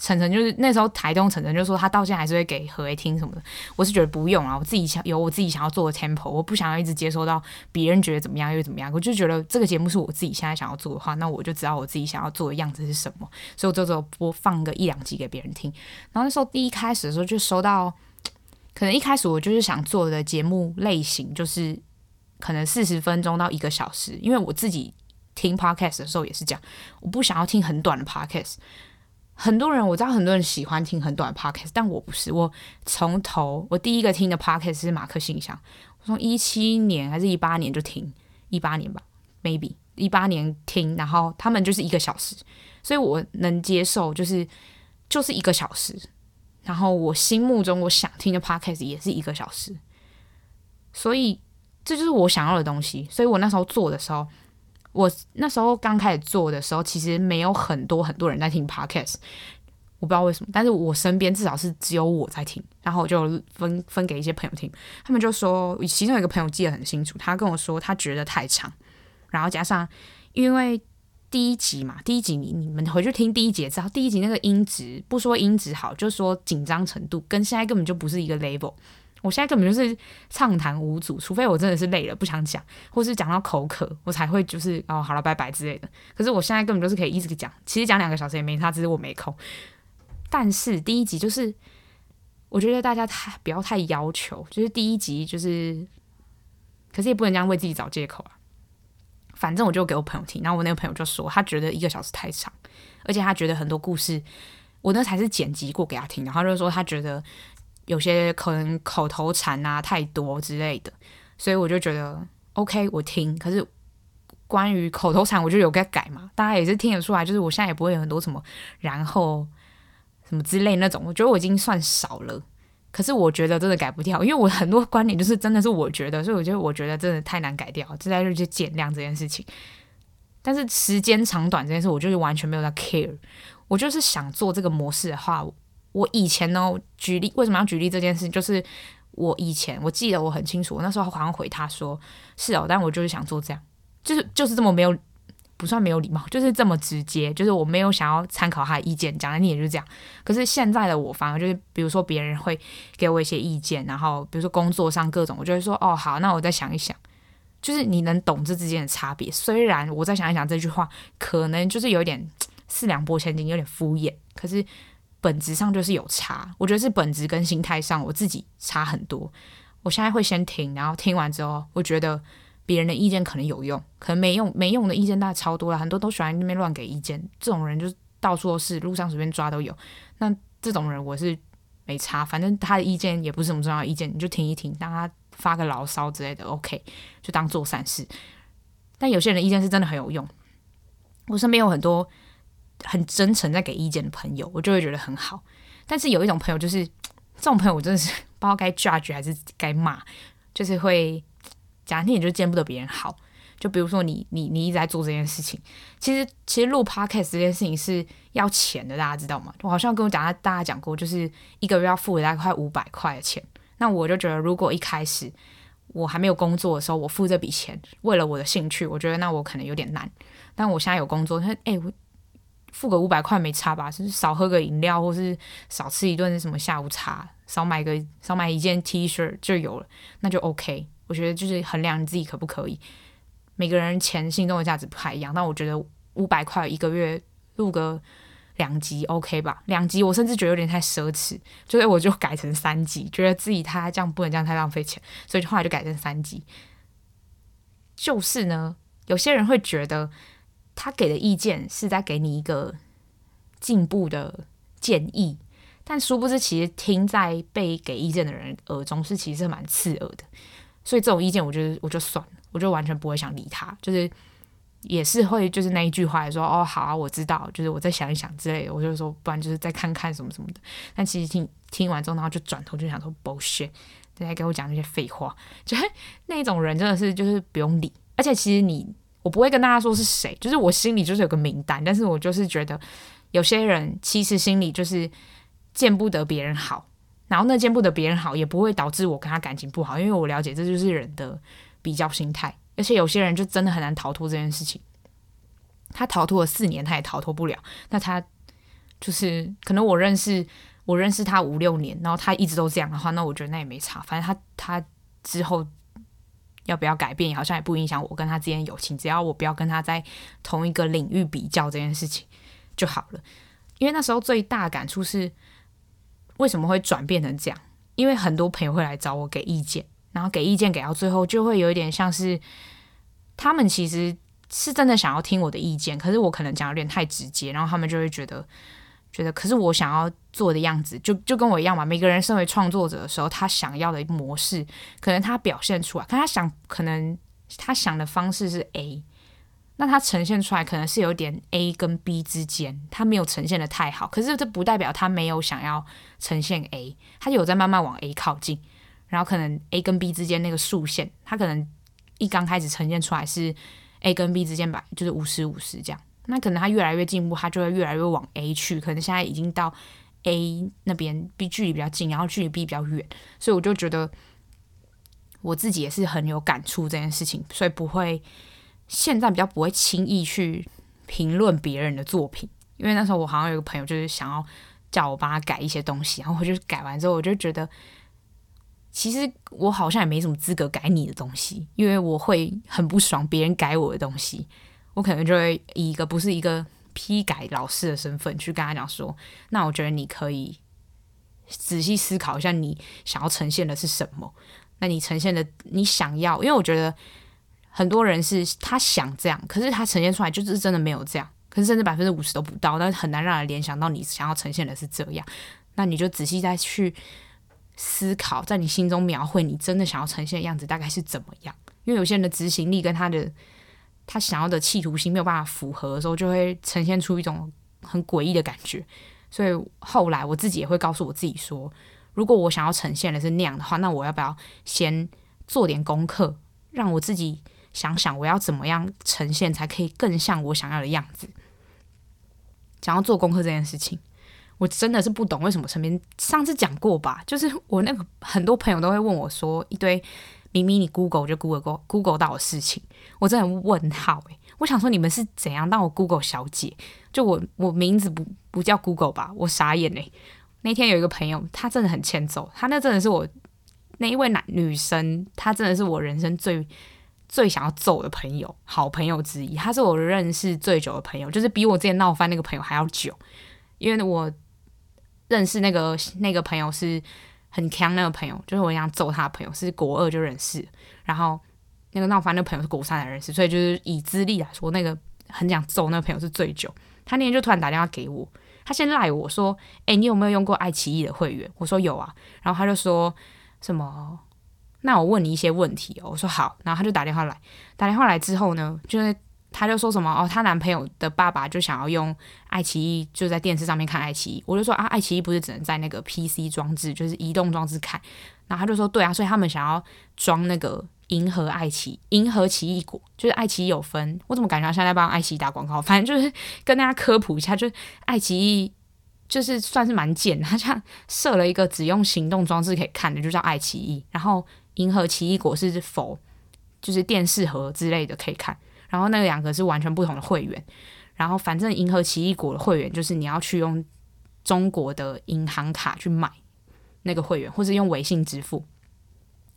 晨晨就是那时候台东晨晨就说他到现在还是会给何为听什么的，我是觉得不用啊，我自己想有我自己想要做的 tempo，我不想要一直接收到别人觉得怎么样又怎么样，我就觉得这个节目是我自己现在想要做的话，那我就知道我自己想要做的样子是什么，所以我就只有播放个一两集给别人听。然后那时候第一开始的时候就收到，可能一开始我就是想做的节目类型就是。可能四十分钟到一个小时，因为我自己听 podcast 的时候也是这样，我不想要听很短的 podcast。很多人我知道，很多人喜欢听很短的 podcast，但我不是。我从头我第一个听的 podcast 是马克信箱，我从一七年还是一八年就听，一八年吧，maybe 一八年听，然后他们就是一个小时，所以我能接受，就是就是一个小时。然后我心目中我想听的 podcast 也是一个小时，所以。这就是我想要的东西，所以我那时候做的时候，我那时候刚开始做的时候，其实没有很多很多人在听 podcast，我不知道为什么，但是我身边至少是只有我在听，然后我就分分给一些朋友听，他们就说，其中有一个朋友记得很清楚，他跟我说他觉得太长，然后加上因为第一集嘛，第一集你你们回去听第一集也知道，第一集那个音质不说音质好，就说紧张程度跟现在根本就不是一个 level。我现在根本就是畅谈无阻，除非我真的是累了不想讲，或是讲到口渴，我才会就是哦好了拜拜之类的。可是我现在根本就是可以一直讲，其实讲两个小时也没差，只是我没空。但是第一集就是，我觉得大家太不要太要求，就是第一集就是，可是也不能这样为自己找借口啊。反正我就给我朋友听，然后我那个朋友就说他觉得一个小时太长，而且他觉得很多故事，我那才是剪辑过给他听，然后他就说他觉得。有些可能口头禅啊太多之类的，所以我就觉得 OK，我听。可是关于口头禅，我就有该改嘛，大家也是听得出来。就是我现在也不会有很多什么然后什么之类那种，我觉得我已经算少了。可是我觉得真的改不掉，因为我很多观点就是真的是我觉得，所以我觉得我觉得真的太难改掉，就在这就减量这件事情。但是时间长短这件事，我就是完全没有在 care。我就是想做这个模式的话。我以前呢，举例为什么要举例这件事？就是我以前我记得我很清楚，我那时候好像回他说是哦，但我就是想做这样，就是就是这么没有不算没有礼貌，就是这么直接，就是我没有想要参考他的意见，讲的你也就是这样。可是现在的我反而就是，比如说别人会给我一些意见，然后比如说工作上各种，我就会说哦好，那我再想一想，就是你能懂这之间的差别。虽然我再想一想这句话，可能就是有点四两拨千斤，有点敷衍，可是。本质上就是有差，我觉得是本质跟心态上我自己差很多。我现在会先听，然后听完之后，我觉得别人的意见可能有用，可能没用没用的意见大概超多了，很多都喜欢那边乱给意见。这种人就到处都是，路上随便抓都有。那这种人我是没差，反正他的意见也不是什么重要意见，你就听一听，让他发个牢骚之类的，OK，就当做善事。但有些人的意见是真的很有用，我身边有很多。很真诚在给意见的朋友，我就会觉得很好。但是有一种朋友，就是 <tsk> 这种朋友，我真的是不知道该 judge 还是该骂，就是会讲听你就见不得别人好。就比如说你你你一直在做这件事情，其实其实录 podcast 这件事情是要钱的，大家知道吗？我好像跟我讲，大家讲过，就是一个月要付大概快五百块的钱。那我就觉得，如果一开始我还没有工作的时候，我付这笔钱，为了我的兴趣，我觉得那我可能有点难。但我现在有工作，他哎我。付个五百块没差吧？就是少喝个饮料，或是少吃一顿什么下午茶，少买个少买一件 T 恤就有了，那就 OK。我觉得就是衡量你自己可不可以。每个人钱心中的价值不太一样，但我觉得五百块一个月录个两集 OK 吧？两集我甚至觉得有点太奢侈，所以我就改成三集，觉得自己他这样不能这样太浪费钱，所以后来就改成三集。就是呢，有些人会觉得。他给的意见是在给你一个进步的建议，但殊不知，其实听在被给意见的人耳中是其实蛮刺耳的。所以这种意见，我觉得我就算了，我就完全不会想理他。就是也是会就是那一句话说哦好啊，我知道，就是我再想一想之类的。我就说不然就是再看看什么什么的。但其实听听完之后，然后就转头就想说 bullshit，在给我讲那些废话，就是那种人真的是就是不用理。而且其实你。<laughs> 我不会跟大家说是谁，就是我心里就是有个名单，但是我就是觉得有些人其实心里就是见不得别人好，然后那见不得别人好也不会导致我跟他感情不好，因为我了解这就是人的比较心态，而且有些人就真的很难逃脱这件事情，他逃脱了四年他也逃脱不了，那他就是可能我认识我认识他五六年，然后他一直都这样的话，那我觉得那也没差，反正他他之后。要不要改变，好像也不影响我跟他之间友情。只要我不要跟他在同一个领域比较这件事情就好了。因为那时候最大感触是，为什么会转变成这样？因为很多朋友会来找我给意见，然后给意见给到最后，就会有一点像是他们其实是真的想要听我的意见，可是我可能讲有点太直接，然后他们就会觉得。觉得，可是我想要做的样子，就就跟我一样嘛。每个人身为创作者的时候，他想要的模式，可能他表现出来，看他想，可能他想的方式是 A，那他呈现出来可能是有点 A 跟 B 之间，他没有呈现的太好。可是这不代表他没有想要呈现 A，他有在慢慢往 A 靠近。然后可能 A 跟 B 之间那个竖线，他可能一刚开始呈现出来是 A 跟 B 之间吧，就是五十五十这样。那可能他越来越进步，他就会越来越往 A 去。可能现在已经到 A 那边，B 距离比较近，然后距离 B 比较远，所以我就觉得我自己也是很有感触这件事情，所以不会现在比较不会轻易去评论别人的作品，因为那时候我好像有个朋友就是想要叫我帮他改一些东西，然后我就改完之后，我就觉得。其实我好像也没什么资格改你的东西，因为我会很不爽别人改我的东西，我可能就会以一个不是一个批改老师的身份去跟他讲说，那我觉得你可以仔细思考一下，你想要呈现的是什么？那你呈现的你想要，因为我觉得很多人是他想这样，可是他呈现出来就是真的没有这样。可是甚至百分之五十都不到，但是很难让人联想到你想要呈现的是这样。那你就仔细再去思考，在你心中描绘你真的想要呈现的样子大概是怎么样？因为有些人的执行力跟他的他想要的企图心没有办法符合的时候，就会呈现出一种很诡异的感觉。所以后来我自己也会告诉我自己说，如果我想要呈现的是那样的话，那我要不要先做点功课，让我自己。想想我要怎么样呈现才可以更像我想要的样子。想要做功课这件事情，我真的是不懂为什么身边上次讲过吧，就是我那个很多朋友都会问我说一堆明明你 Google 就 Google Google 到我事情，我真的问号诶，我想说你们是怎样当我 Google 小姐？就我我名字不不叫 Google 吧？我傻眼嘞。那天有一个朋友，他真的很欠揍，他那真的是我那一位男女生，他真的是我人生最。最想要揍的朋友，好朋友之一，他是我认识最久的朋友，就是比我之前闹翻那个朋友还要久。因为我认识那个那个朋友是很强那个朋友，就是我想揍他的朋友，是国二就认识，然后那个闹翻那个朋友是国三才认识，所以就是以资历来说，那个很想揍那个朋友是最久。他那天就突然打电话给我，他先赖我说：“诶，你有没有用过爱奇艺的会员？”我说有啊，然后他就说什么。那我问你一些问题哦，我说好，然后他就打电话来，打电话来之后呢，就是他就说什么哦，她男朋友的爸爸就想要用爱奇艺，就在电视上面看爱奇艺，我就说啊，爱奇艺不是只能在那个 PC 装置，就是移动装置看，然后他就说对啊，所以他们想要装那个银河爱奇艺银河奇异果，就是爱奇艺有分，我怎么感觉他现在帮爱奇艺打广告？反正就是跟大家科普一下，就是爱奇艺就是算是蛮贱，他这样设了一个只用行动装置可以看的，就叫爱奇艺，然后。银河奇异果是否就是电视盒之类的可以看，然后那两个是完全不同的会员，然后反正银河奇异果的会员就是你要去用中国的银行卡去买那个会员，或者用微信支付。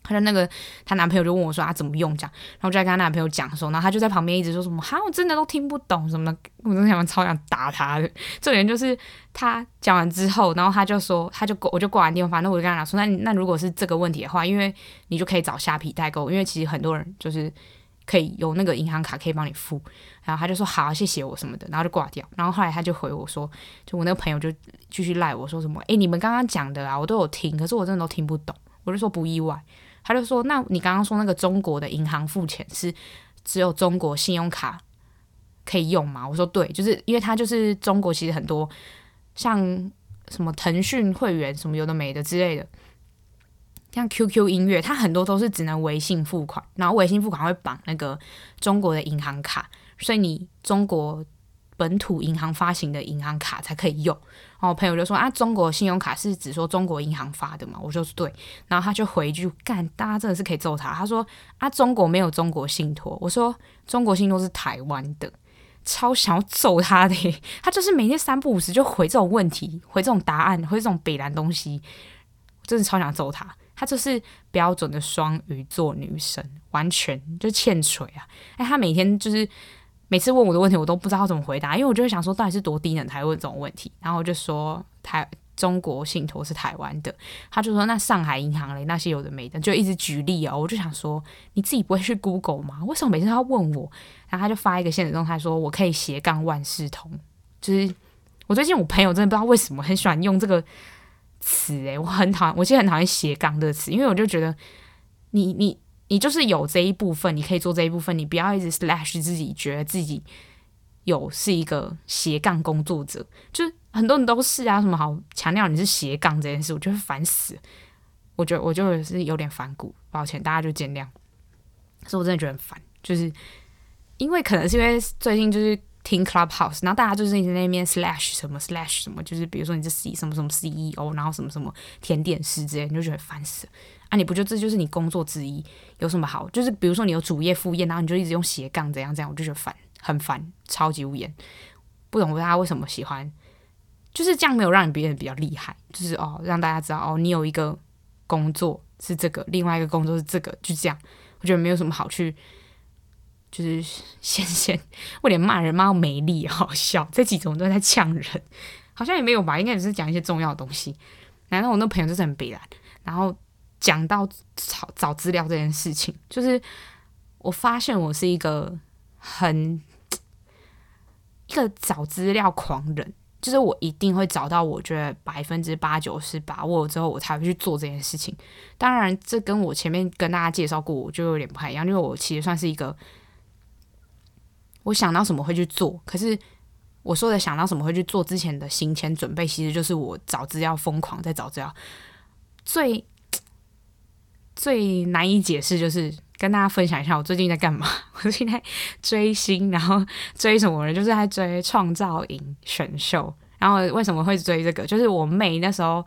他的那个，她男朋友就问我说：“、啊、怎么用？”这样，然后就在跟她男朋友讲的时候，然后他就在旁边一直说什么：“哈，我真的都听不懂什么的。”我真的想超想打他的。重点就是他讲完之后，然后他就说：“他就我就挂完电话，反正我就跟他讲说：那那如果是这个问题的话，因为你就可以找虾皮代购，因为其实很多人就是可以有那个银行卡可以帮你付。”然后他就说：“好，谢谢我什么的。”然后就挂掉。然后后来他就回我说：“就我那个朋友就继续赖我说什么：诶，你们刚刚讲的啊，我都有听，可是我真的都听不懂。”我就说不意外。他就说：“那你刚刚说那个中国的银行付钱是只有中国信用卡可以用吗？”我说：“对，就是因为他就是中国，其实很多像什么腾讯会员什么有的没的之类的，像 QQ 音乐，它很多都是只能微信付款，然后微信付款会绑那个中国的银行卡，所以你中国。”本土银行发行的银行卡才可以用，然后我朋友就说啊，中国信用卡是指说中国银行发的嘛？我说对，然后他就回一句干，大家真的是可以揍他。他说啊，中国没有中国信托。我说中国信托是台湾的，超想要揍他的。<laughs> 他就是每天三不五时就回这种问题，回这种答案，回这种北烂东西，我真的超想揍他。她就是标准的双鱼座女神，完全就欠锤啊！哎，她每天就是。每次问我的问题，我都不知道怎么回答，因为我就会想说，到底是多低能才问这种问题。然后我就说台中国信托是台湾的，他就说那上海银行嘞，那些有的没的，就一直举例哦。我就想说，你自己不会去 Google 吗？为什么每次都要问我？然后他就发一个现实动态说，我可以斜杠万事通。就是我最近我朋友真的不知道为什么很喜欢用这个词，诶，我很讨厌，我其实很讨厌斜杠这个词，因为我就觉得你你。你就是有这一部分，你可以做这一部分，你不要一直 slash 自己，觉得自己有是一个斜杠工作者，就是很多人都是啊，什么好强调你是斜杠这件事，我觉得烦死。我觉得我就是有点反骨，抱歉，大家就见谅。所以我真的觉得很烦，就是因为可能是因为最近就是听 Clubhouse，然后大家就是一直在那边 slash 什么 slash 什么，就是比如说你是 C 什么什么 CEO，然后什么什么甜点师之类，你就觉得烦死了。啊，你不就这就是你工作之一，有什么好？就是比如说你有主业副业，然后你就一直用斜杠怎样怎样，我就觉得烦，很烦，超级无言。不懂大家为什么喜欢，就是这样没有让你别人比较厉害，就是哦，让大家知道哦，你有一个工作是这个，另外一个工作是这个，就这样。我觉得没有什么好去，就是先 <laughs> 先，我连骂人骂到没力，好笑。这几种都在呛人，好像也没有吧？应该只是讲一些重要的东西。难道我那朋友就是很悲然？然后讲到找找资料这件事情，就是我发现我是一个很一个找资料狂人。就是我一定会找到，我觉得百分之八九十把握之后，我才会去做这件事情。当然，这跟我前面跟大家介绍过，我就有点不太一样，因为我其实算是一个，我想到什么会去做。可是我说的想到什么会去做之前的行前准备，其实就是我找资料疯狂在找资料。最最难以解释就是。跟大家分享一下我最近在干嘛。<laughs> 我最近在追星，然后追什么人？就是在追创造营选秀。然后为什么会追这个？就是我妹那时候。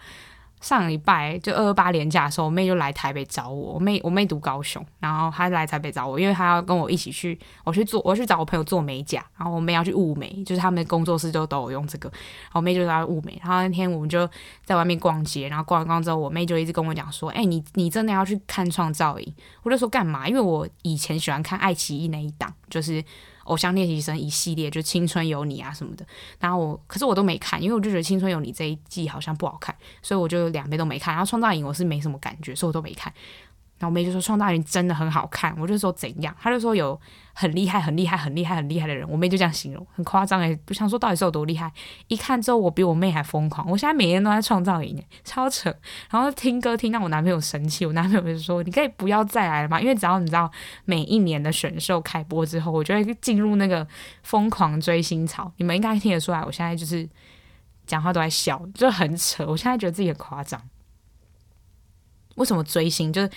上礼拜就二二八连假的时候，我妹就来台北找我。我妹我妹读高雄，然后她来台北找我，因为她要跟我一起去，我去做，我去找我朋友做美甲。然后我妹要去雾眉，就是他们的工作室就都有用这个。然后我妹就在雾眉。然后那天我们就在外面逛街，然后逛完逛之后，我妹就一直跟我讲说：“哎、你你真的要去看创造营？”我就说干嘛？因为我以前喜欢看爱奇艺那一档，就是。偶像练习生一系列就青春有你啊什么的，然后我可是我都没看，因为我就觉得青春有你这一季好像不好看，所以我就两边都没看。然后创造营我是没什么感觉，所以我都没看。然后我妹就说创造营真的很好看，我就说怎样？她就说有很厉害、很厉害、很厉害、很厉害的人。我妹就这样形容，很夸张诶，不想说到底是有多厉害。一看之后，我比我妹还疯狂。我现在每天都在创造营，超扯。然后听歌听到我男朋友生气，我男朋友就说：“你可以不要再来了吗？”因为只要你知道每一年的选秀开播之后，我就会进入那个疯狂追星潮。你们应该听得出来，我现在就是讲话都在笑，就很扯。我现在觉得自己很夸张。为什么追星？就是。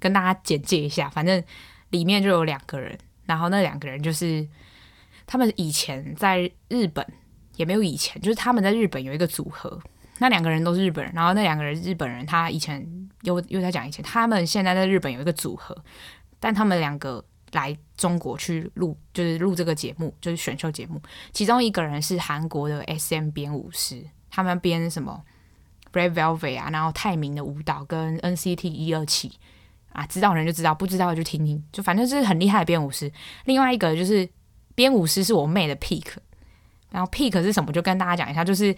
跟大家简介一下，反正里面就有两个人，然后那两个人就是他们以前在日本，也没有以前，就是他们在日本有一个组合，那两个人都是日本人，然后那两个人日本人，他以前又又在讲以前，他们现在在日本有一个组合，但他们两个来中国去录，就是录这个节目，就是选秀节目，其中一个人是韩国的 SM 编舞师，他们编什么 Red Velvet 啊，然后泰民的舞蹈跟 NCT 一二七。啊，知道人就知道，不知道就听听，就反正就是很厉害的编舞师。另外一个就是编舞师是我妹的 pick，然后 pick 是什么？就跟大家讲一下，就是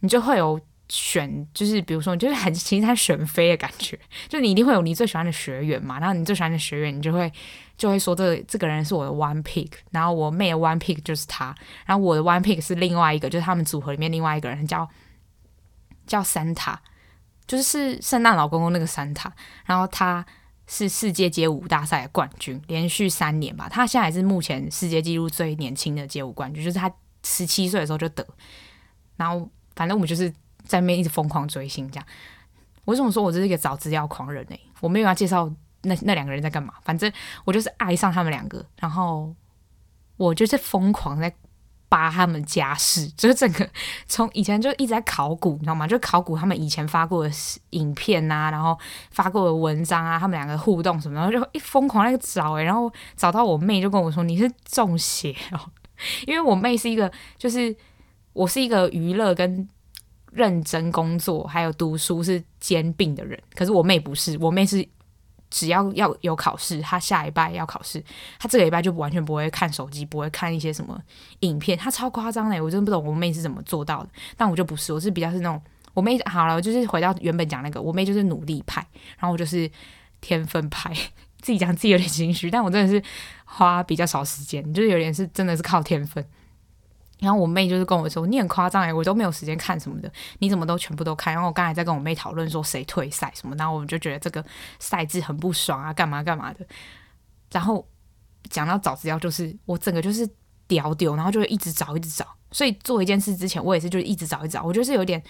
你就会有选，就是比如说，你就是很其实他选妃的感觉，就你一定会有你最喜欢的学员嘛，然后你最喜欢的学员，你就会就会说这这个人是我的 one pick，然后我妹的 one pick 就是他，然后我的 one pick 是另外一个，就是他们组合里面另外一个人叫叫 Santa。就是圣诞老公公那个山塔，然后他是世界街舞大赛的冠军，连续三年吧。他现在还是目前世界纪录最年轻的街舞冠军，就是他十七岁的时候就得。然后反正我们就是在那边一直疯狂追星，这样。我为什么说我这是一个找资料狂人呢？我没有要介绍那那两个人在干嘛，反正我就是爱上他们两个，然后我就是疯狂在。扒他们家事，<laughs> 就是整个从以前就一直在考古，你知道吗？就考古他们以前发过的影片啊，然后发过的文章啊，他们两个互动什么，然后就一疯狂那个找哎、然后找到我妹就跟我说，你是中邪哦，<laughs> 因为我妹是一个就是我是一个娱乐跟认真工作还有读书是兼并的人，可是我妹不是，我妹是。只要要有考试，他下礼拜要考试，他这个礼拜就完全不会看手机，不会看一些什么影片，他超夸张的，我真的不懂我妹是怎么做到的。但我就不是，我是比较是那种我妹好了，就是回到原本讲那个，我妹就是努力派，然后我就是天分派。<laughs> 自己讲自己有点心虚，但我真的是花比较少时间，就是有点是真的是靠天分。然后我妹就是跟我说：“你很夸张哎，我都没有时间看什么的，你怎么都全部都看？”然后我刚才在跟我妹讨论说谁退赛什么，然后我们就觉得这个赛制很不爽啊，干嘛干嘛的。然后讲到找资料，就是我整个就是屌屌，然后就一直找一直找。所以做一件事之前，我也是就一直找一找。我觉得是有点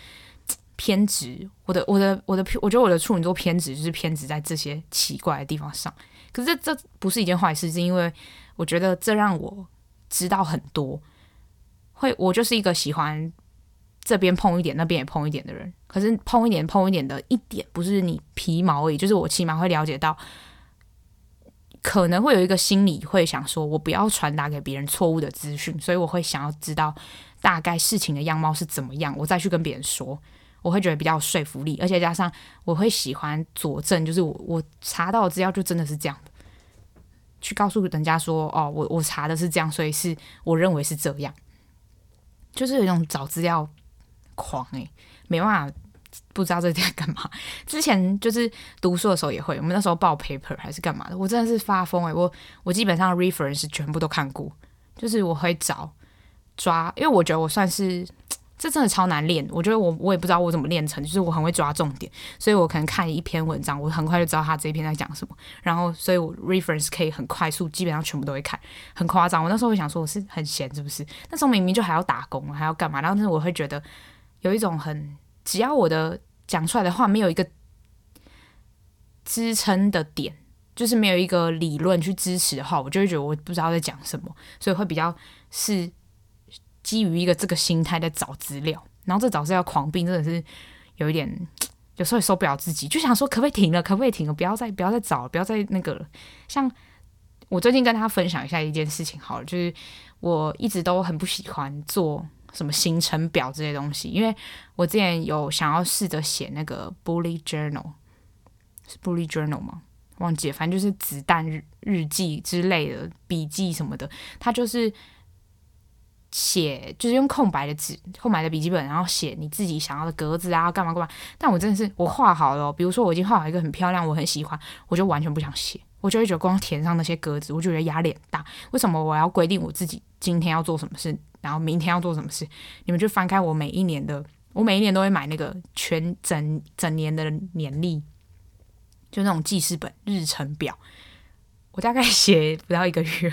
偏执，我的我的我的，我觉得我的处女座偏执就是偏执在这些奇怪的地方上。可是这这不是一件坏事，是因为我觉得这让我知道很多。会，我就是一个喜欢这边碰一点，那边也碰一点的人。可是碰一点碰一点的一点，不是你皮毛而已，就是我起码会了解到，可能会有一个心理会想说，我不要传达给别人错误的资讯，所以我会想要知道大概事情的样貌是怎么样，我再去跟别人说。我会觉得比较有说服力，而且加上我会喜欢佐证，就是我我查到的资料就真的是这样的，去告诉人家说，哦，我我查的是这样，所以是我认为是这样，就是有一种找资料狂诶、没办法。不知道这在干嘛。之前就是读书的时候也会，我们那时候报 paper 还是干嘛的，我真的是发疯诶、我我基本上 reference 全部都看过，就是我会找抓，因为我觉得我算是这真的超难练。我觉得我我也不知道我怎么练成，就是我很会抓重点，所以我可能看一篇文章，我很快就知道他这一篇在讲什么。然后，所以我 reference 可以很快速，基本上全部都会看，很夸张。我那时候会想说我是很闲是不是？那时候明明就还要打工，还要干嘛？然后但是我会觉得有一种很。只要我的讲出来的话没有一个支撑的点，就是没有一个理论去支持的话，我就会觉得我不知道在讲什么，所以会比较是基于一个这个心态在找资料，然后这找资料狂病真的是有一点，<tsk> 有时候也受不了自己，就想说可不可以停了，可不可以停了，不要再不要再找了，不要再那个了。像我最近跟他分享一下一件事情，好了，就是我一直都很不喜欢做。什么行程表这些东西？因为我之前有想要试着写那个 bullet journal，是 bullet journal 吗？忘记了，反正就是子弹日日记之类的笔记什么的。它就是写，就是用空白的纸、空白的笔记本，然后写你自己想要的格子啊，干嘛干嘛。但我真的是我画好了，比如说我已经画好一个很漂亮，我很喜欢，我就完全不想写，我就会觉得光填上那些格子，我就觉得压力很大。为什么我要规定我自己今天要做什么事？然后明天要做什么事？你们就翻开我每一年的，我每一年都会买那个全整整年的年历，就那种记事本、日程表。我大概写不到一个月，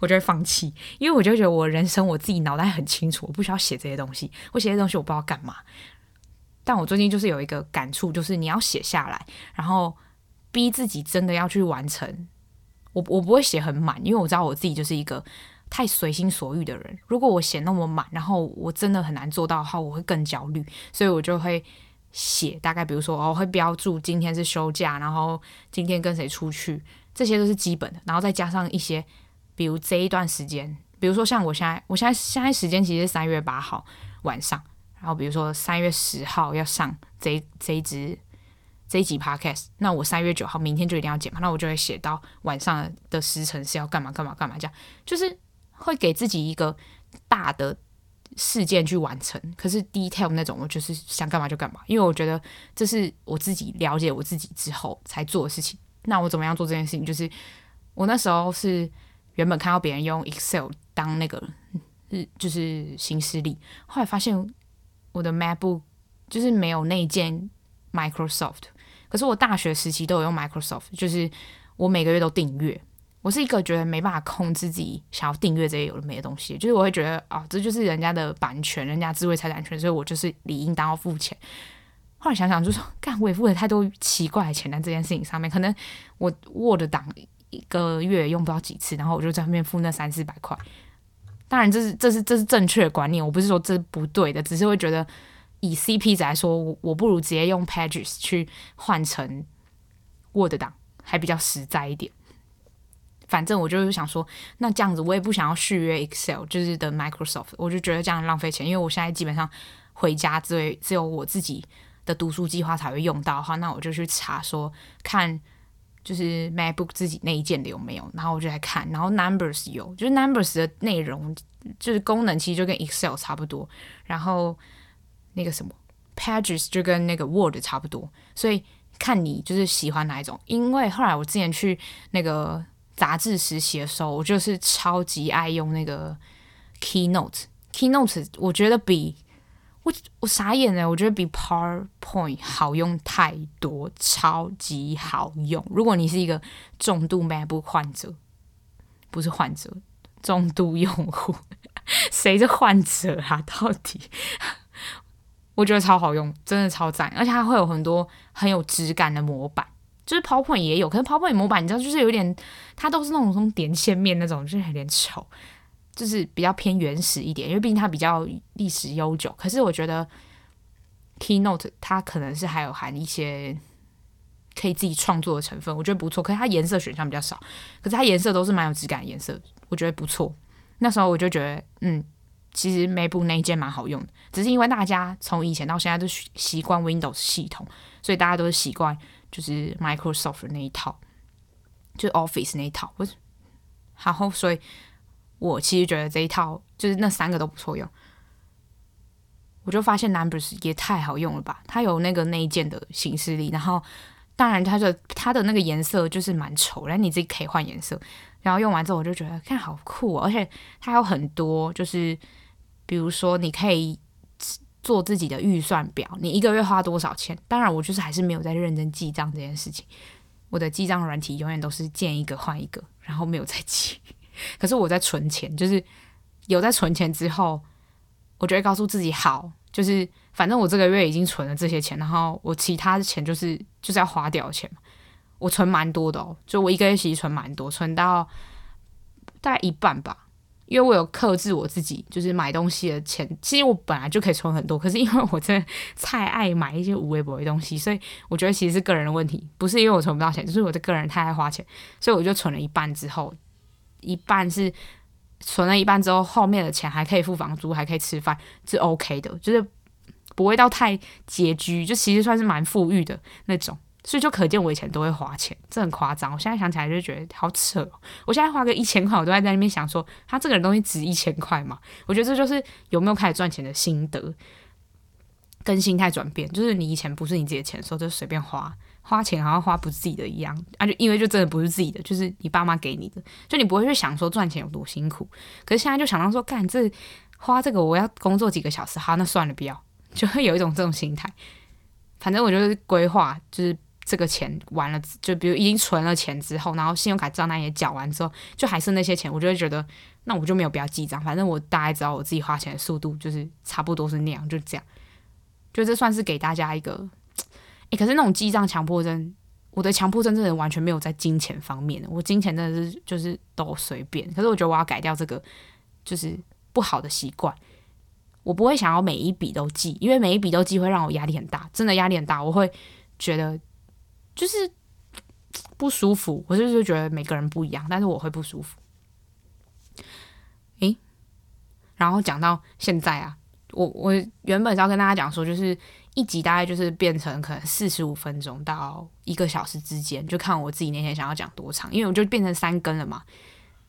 我就会放弃，因为我就觉得我人生我自己脑袋很清楚，我不需要写这些东西。我写这些东西我不知道干嘛。但我最近就是有一个感触，就是你要写下来，然后逼自己真的要去完成。我我不会写很满，因为我知道我自己就是一个。太随心所欲的人，如果我写那么满，然后我真的很难做到的话，我会更焦虑。所以我就会写大概，比如说，我会标注今天是休假，然后今天跟谁出去，这些都是基本的。然后再加上一些，比如这一段时间，比如说像我现在，我现在现在时间其实是三月八号晚上，然后比如说三月十号要上这这一支这一集 podcast，那我三月九号明天就一定要剪嘛，那我就会写到晚上的时辰是要干嘛干嘛干嘛这样，就是。会给自己一个大的事件去完成，可是 detail 那种，我就是想干嘛就干嘛，因为我觉得这是我自己了解我自己之后才做的事情。那我怎么样做这件事情？就是我那时候是原本看到别人用 Excel 当那个日，就是行事历，后来发现我的 MacBook 就是没有内建 Microsoft，可是我大学时期都有用 Microsoft，就是我每个月都订阅。我是一个觉得没办法控制自己想要订阅这些有的没的东西，就是我会觉得啊、哦，这就是人家的版权，人家智慧财产权，所以我就是理应当要付钱。后来想想，就说干，我也付了太多奇怪的钱在这件事情上面，可能我 Word 档一个月用不到几次，然后我就在后面付那三四百块。当然，这是这是这是正确的观念，我不是说这是不对的，只是会觉得以 CP 值来说，我我不如直接用 Pages 去换成 Word 档，还比较实在一点。反正我就是想说，那这样子我也不想要续约 Excel，就是的 Microsoft，我就觉得这样浪费钱。因为我现在基本上回家只只有我自己的读书计划才会用到的话，那我就去查说看，就是 MacBook 自己那一件的有没有，然后我就来看，然后 Numbers 有，就是 Numbers 的内容就是功能其实就跟 Excel 差不多，然后那个什么 Pages 就跟那个 Word 差不多，所以看你就是喜欢哪一种。因为后来我之前去那个。杂志实习的时候，我就是超级爱用那个 Keynote。Keynote 我觉得比我我傻眼了，我觉得比 PowerPoint 好用太多，超级好用。如果你是一个重度 MacBook 患者，不是患者，重度用户，<laughs> 谁是患者啊？到底？<laughs> 我觉得超好用，真的超赞，而且它会有很多很有质感的模板。就是 PowerPoint 也有，可是 PowerPoint 模板你知道，就是有点，它都是那种从点线面那种，就是有点丑，就是比较偏原始一点。因为毕竟它比较历史悠久。可是我觉得 Keynote 它可能是还有含一些可以自己创作的成分，我觉得不错。可是它颜色选项比较少，可是它颜色都是蛮有质感的颜色，我觉得不错。那时候我就觉得，嗯，其实 MacBook 那一件蛮好用的，只是因为大家从以前到现在都习惯 Windows 系统，所以大家都是习惯就是 Microsoft 那一套，就 Office 那一套。不是，然后所以，我其实觉得这一套就是那三个都不错用。我就发现 Numbers 也太好用了吧，它有那个内建的形式力，然后当然它的它的那个颜色就是蛮丑，然后你自己可以换颜色。然后用完之后，我就觉得看好酷哦，而且它有很多，就是比如说你可以做自己的预算表，你一个月花多少钱。当然，我就是还是没有在认真记账这件事情。我的记账软体永远都是见一个换一个，然后没有再记。可是我在存钱，就是有在存钱之后，我就会告诉自己好，就是反正我这个月已经存了这些钱，然后我其他的钱就是就是要花掉的钱。我存蛮多的哦，就我一个月其实存蛮多，存到大概一半吧。因为我有克制我自己，就是买东西的钱。其实我本来就可以存很多，可是因为我真的太爱买一些无微博的东西，所以我觉得其实是个人的问题，不是因为我存不到钱，就是我的个人太爱花钱，所以我就存了一半之后，一半是存了一半之后，后面的钱还可以付房租，还可以吃饭，是 OK 的，就是不会到太拮据，就其实算是蛮富裕的那种。所以就可见我以前都会花钱，这很夸张。我现在想起来就觉得好扯。我现在花个一千块，我都在在那边想说，他这个人东西值一千块吗？我觉得这就是有没有开始赚钱的心得跟心态转变。就是你以前不是你自己的钱的时候，就随便花，花钱好像花不自己的一样啊，就因为就真的不是自己的，就是你爸妈给你的，就你不会去想说赚钱有多辛苦。可是现在就想到说，干这花这个我要工作几个小时，好，那算了，不要，<laughs> 就会有一种这种心态。反正我就是规划，就是。这个钱完了，就比如已经存了钱之后，然后信用卡账单也缴完之后，就还剩那些钱，我就会觉得，那我就没有必要记账，反正我大概知道我自己花钱的速度就是差不多是那样，就这样。就这算是给大家一个，诶，可是那种记账强迫症，我的强迫症真的完全没有在金钱方面，我金钱真的是就是都随便。可是我觉得我要改掉这个就是不好的习惯，我不会想要每一笔都记，因为每一笔都记会让我压力很大，真的压力很大，我会觉得。就是不舒服，我就是觉得每个人不一样，但是我会不舒服。诶，然后讲到现在啊，我我原本是要跟大家讲说，就是一集大概就是变成可能四十五分钟到一个小时之间，就看我自己那天想要讲多长，因为我就变成三更了嘛。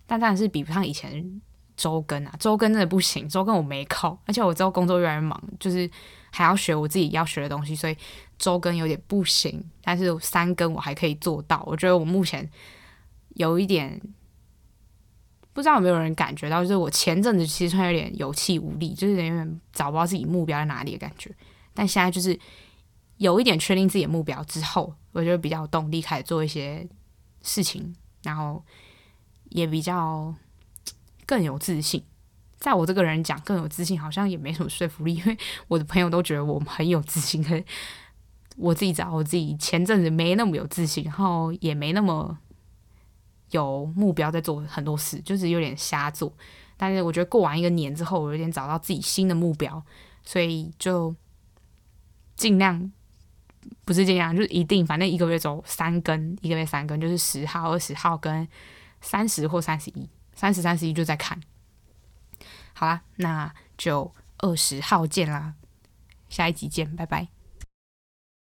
但当然是比不上以前周更啊，周更真的不行，周更我没空，而且我之后工作越来越忙，就是。还要学我自己要学的东西，所以周更有点不行。但是三更我还可以做到。我觉得我目前有一点不知道有没有人感觉到，就是我前阵子其实算有点有气无力，就是有点找不到自己目标在哪里的感觉。但现在就是有一点确定自己的目标之后，我就比较有动力开始做一些事情，然后也比较更有自信。在我这个人讲更有自信，好像也没什么说服力，因为我的朋友都觉得我很有自信，可我自己找我自己前阵子没那么有自信，然后也没那么有目标在做很多事，就是有点瞎做。但是我觉得过完一个年之后，我有点找到自己新的目标，所以就尽量不是尽量，就是一定，反正一个月走三更，一个月三更，就是十号、二十号跟三十或三十一，三十、三十一就在看。好啦，那就二十号见啦，下一集见，拜拜。